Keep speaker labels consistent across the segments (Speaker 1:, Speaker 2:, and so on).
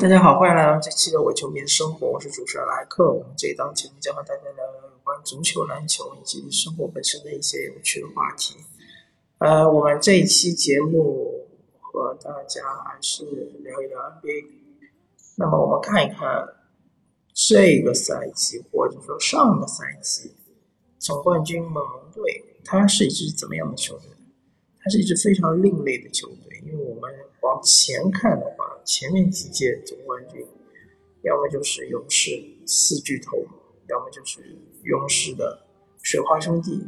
Speaker 1: 大家好，欢迎来到这期的我球迷的生活，我是主持人莱克。我们这一档节目将和大家聊聊有关足球、篮球以及生活本身的一些有趣的话题。呃，我们这一期节目和大家还是聊一聊 NBA。那么我们看一看这个赛季或者说上个赛季总冠军猛龙队，它是一支怎么样的球队？它是一支非常另类的球队，因为我们往前看的话。前面几届总冠军，要么就是勇士四巨头，要么就是勇士的水花兄弟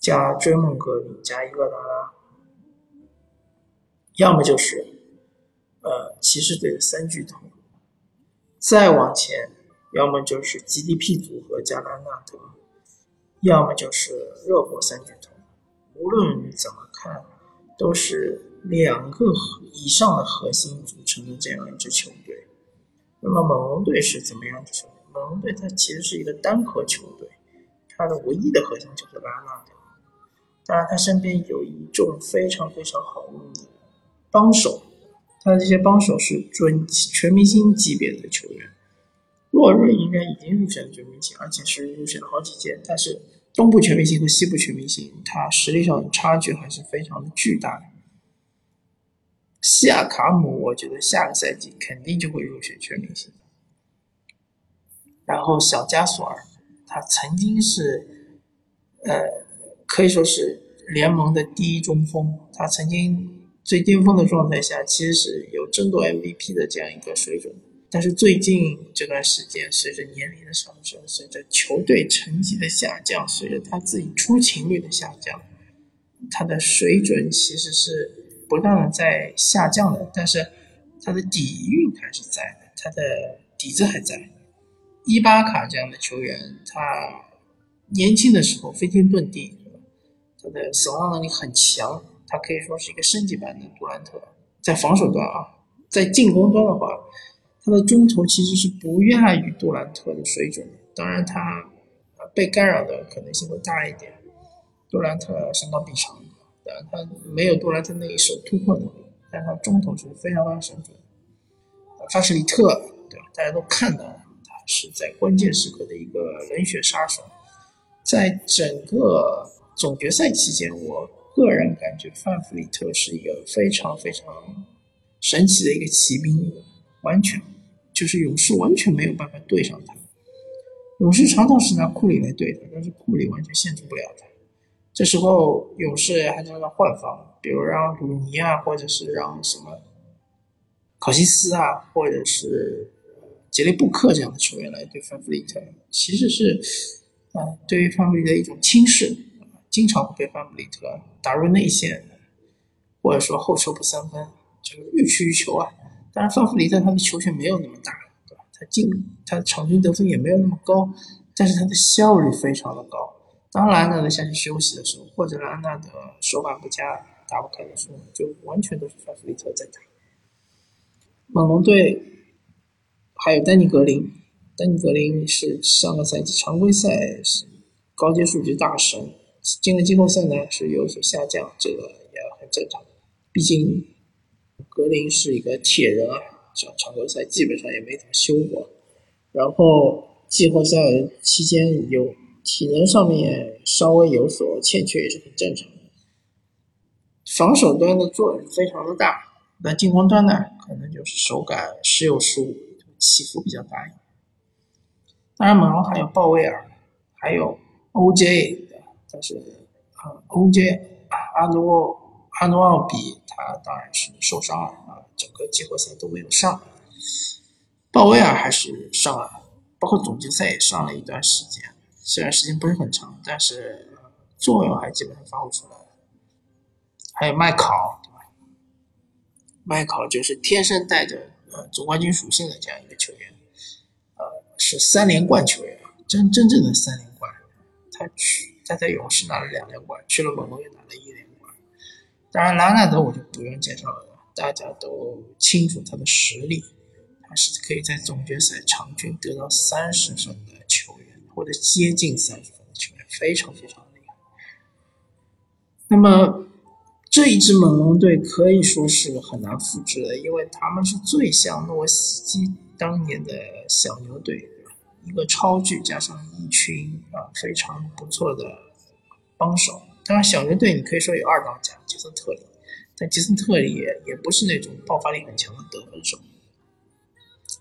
Speaker 1: 加追梦格林加伊戈达拉，要么就是呃骑士队的三巨头。再往前，要么就是 GDP 组合加兰纳德，要么就是热火三巨头。无论怎么看，都是。两个以上的核心组成的这样一支球队，那么猛龙队是怎么样的球队？猛龙队它其实是一个单核球队，它的唯一的核心就是拉纳德，当然他身边有一众非常非常好用的帮手，他的这些帮手是准全明星级别的球员，洛瑞应该已经入选了全明星，而且是入选了好几届，但是东部全明星和西部全明星，他实力上的差距还是非常的巨大的。西亚卡姆，我觉得下个赛季肯定就会入选全明星。然后小加索尔，他曾经是，呃，可以说是联盟的第一中锋。他曾经最巅峰的状态下，其实是有争夺 MVP 的这样一个水准。但是最近这段时间，随着年龄的上升，随着球队成绩的下降，随着他自己出勤率的下降，他的水准其实是。不断的在下降的，但是他的底蕴还是在的，他的底子还在。伊巴卡这样的球员，他年轻的时候飞天遁地，他的守望能力很强，他可以说是一个升级版的杜兰特。在防守端啊，在进攻端的话，他的中投其实是不亚于杜兰特的水准。当然，他被干扰的可能性会大一点。杜兰特身高臂长。他没有杜兰特那一手突破能力，但他中投是非常非常神准。法什里特，对吧？大家都看到了，他是在关键时刻的一个冷血杀手。在整个总决赛期间，我个人感觉范弗里特是一个非常非常神奇的一个骑兵，完全就是勇士完全没有办法对上他。勇士常常是拿库里来对他，但是库里完全限制不了他。这时候勇士还能让换防，比如让鲁尼啊，或者是让什么考辛斯啊，或者是杰雷布克这样的球员来对范弗里特，其实是啊，对于范弗里特一种轻视，经常会被范弗里特打入内线，或者说后撤步三分，就是欲取欲求啊。当然，范弗里特他的球权没有那么大，对吧？他进他场均得分也没有那么高，但是他的效率非常的高。当莱昂纳德下去休息的时候，或者莱昂纳德手感不佳打不开的时候，就完全都是范弗里特在打。猛龙队还有丹尼格林，丹尼格林是上个赛季常规赛是高阶数据大神，进了季后赛呢是有所下降，这个也很正常。毕竟格林是一个铁人啊，上常规赛基本上也没怎么休过，然后季后赛期间有。体能上面稍微有所欠缺也是很正常的，防守端的作用非常的大，那进攻端呢，可能就是手感时有时无，起伏比较大一点。当然，猛龙还有鲍威尔，还有 OJ，但是啊，OJ 阿诺阿努奥比他当然是受伤了啊，整个季后赛都没有上，鲍威尔还是上了，包括总决赛也上了一段时间。虽然时间不是很长，但是作用还基本上发挥出来了。还有麦考，对吧？麦考就是天生带着呃总冠军属性的这样一个球员，呃，是三连冠球员，真真正的三连冠。他去他在勇士拿了两连冠，去了猛龙也拿了一连冠。当然，拉纳德我就不用介绍了，大家都清楚他的实力，他是可以在总决赛场均得到三十分的球员。或者接近三十分的球员非常非常厉害。那么这一支猛龙队可以说是很难复制的，因为他们是最像诺维斯基当年的小牛队，一个超巨加上一群啊非常不错的帮手。当然，小牛队你可以说有二当家杰森特里，但杰森特里也也不是那种爆发力很强的得分手，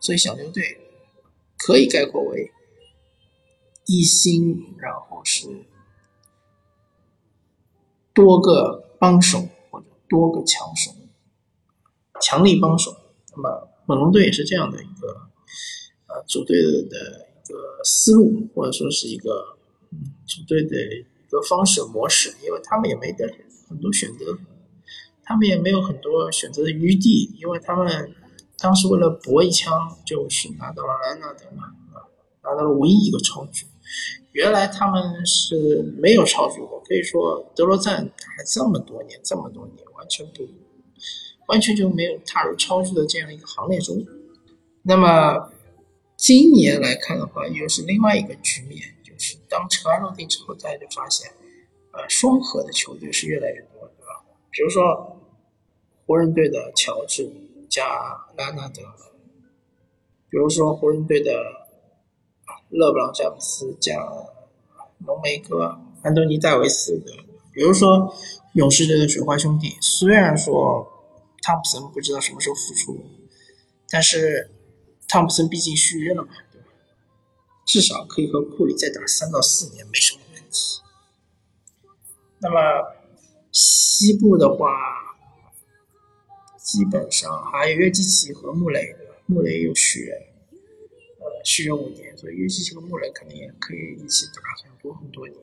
Speaker 1: 所以小牛队可以概括为一星，然后是多个帮手或者多个强手，强力帮手。那么猛龙队也是这样的一个呃组队的一个思路，或者说是一个嗯组队的。一个方式模式，因为他们也没得很多选择，他们也没有很多选择的余地，因为他们当时为了搏一枪，就是拿到了莱纳德嘛，啊，拿到了唯一一个超巨。原来他们是没有超巨过，可以说德罗赞打了这么多年，这么多年完全不，完全就没有踏入超巨的这样一个行列中。那么今年来看的话，又是另外一个局面。就是当尘埃落定之后，大家就发现，呃，双核的球队是越来越多，对吧？比如说湖人队的乔治加拉纳德，比如说湖人队的勒布朗詹姆斯加浓眉哥安东尼戴维斯的，比如说勇士队的水花兄弟，虽然说汤普森不知道什么时候复出，但是汤普森毕竟续约了嘛。对吧至少可以和库里再打三到四年，没什么问题。那么西部的话，基本上还有约基奇和穆雷，穆雷又续约，续约五年，所以约基奇和穆雷肯定也可以一起打很多很多年。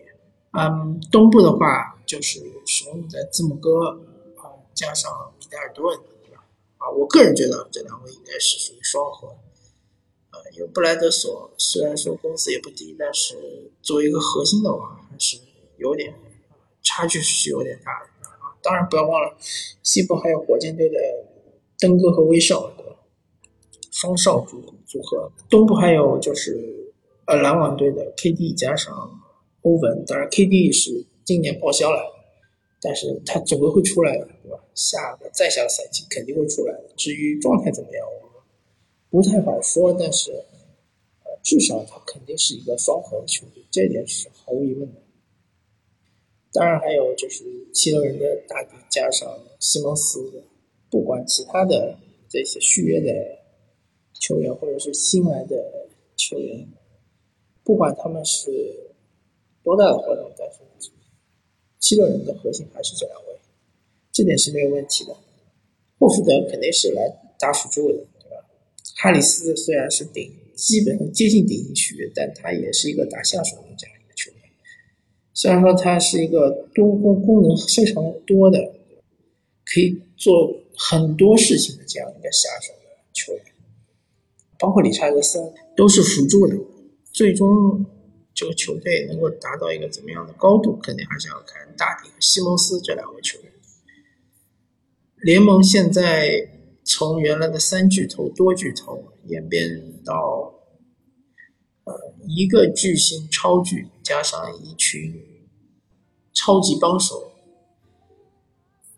Speaker 1: 嗯，东部的话就是使用在字母哥啊，加上米德尔顿，啊，我个人觉得这两位应该是属于双核。呃，因为布莱德索，虽然说工资也不低，但是作为一个核心的话，还是有点差距是有点大的啊。当然不要忘了，西部还有火箭队的登哥和威少双少组组合，东部还有就是呃篮网队的 KD 加上欧文，当然 KD 是今年报销了，但是他总归会出来的，对吧？下个再下个赛季肯定会出来的。至于状态怎么样？我不太好说，但是，呃，至少他肯定是一个双核球队，这点是毫无疑问的。当然还有就是七六人的大底加上西蒙斯，不管其他的这些续约的球员或者是新来的球员，不管他们是多大的合同，但是七六人的核心还是这两位，这点是没有问题的。霍福德肯定是来打辅助的。对吧哈里斯虽然是顶，基本上接近顶级续约，但他也是一个打下手的这样一个球员。虽然说他是一个多功功能非常多的，可以做很多事情的这样一个下手的球员，包括理查德森都是辅助的。最终这个球队能够达到一个怎么样的高度，肯定还是要看大帝和西蒙斯这两位球员。联盟现在。从原来的三巨头、多巨头演变到，呃，一个巨星超巨加上一群超级帮手，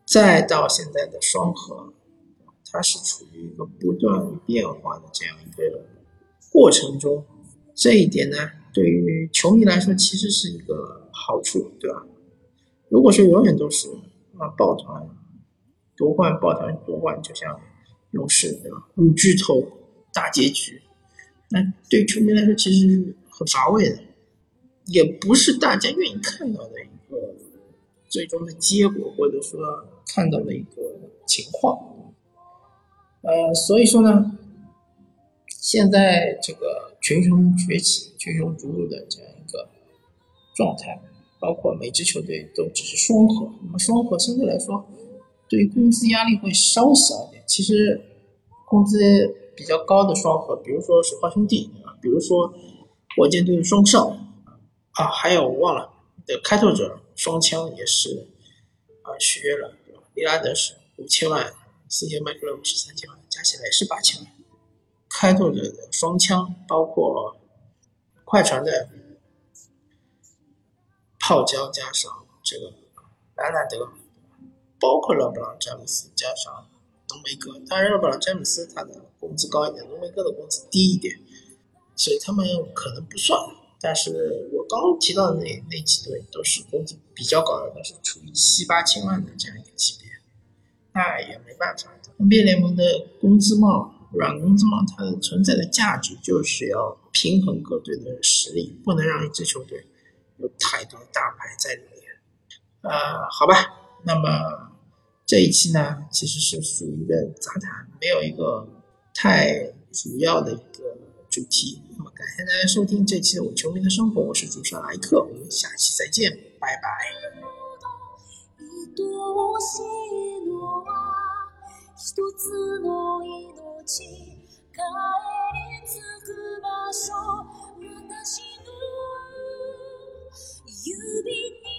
Speaker 1: 再到现在的双核，它是处于一个不断变化的这样一个过程中。这一点呢，对于球迷来说其实是一个好处，对吧？如果说永远都是啊抱团夺冠、抱团夺冠，就像。勇士对吧？五巨头大结局，那对球迷来说其实很乏味的，也不是大家愿意看到的一个最终的结果，或者说看到的一个情况。呃，所以说呢，现在这个群雄崛起、群雄逐鹿的这样一个状态，包括每支球队都只是双核，那么双核相对来说。对于工资压力会稍小一点。其实，工资比较高的双核，比如说水花兄弟啊，比如说火箭队的双少啊，还有我忘了的开拓者双枪也是啊续约了，利拉德是五千万，CJ 麦克勒姆是三千万，加起来也是八千万。开拓者的双枪包括快船的泡椒加上这个兰纳德。包括勒布朗詹姆斯加上浓眉哥。当然，勒布朗詹姆斯他的工资高一点，浓眉哥的工资低一点，所以他们可能不算。但是我刚提到的那那几队都是工资比较高的，都是处于七八千万的这样一个级别，那也没办法。NBA 联盟的工资帽、软工资帽，它的存在的价值就是要平衡各队的实力，不能让一支球队有太多大牌在里面。呃，好吧，那么这一期呢，其实是属于一个杂谈，没有一个太主要的一个主题。那么感谢大家收听这期的《我球迷的生活》，我是主持人莱克，我们下期再见，拜拜。一つの命帰り着く場所私の指に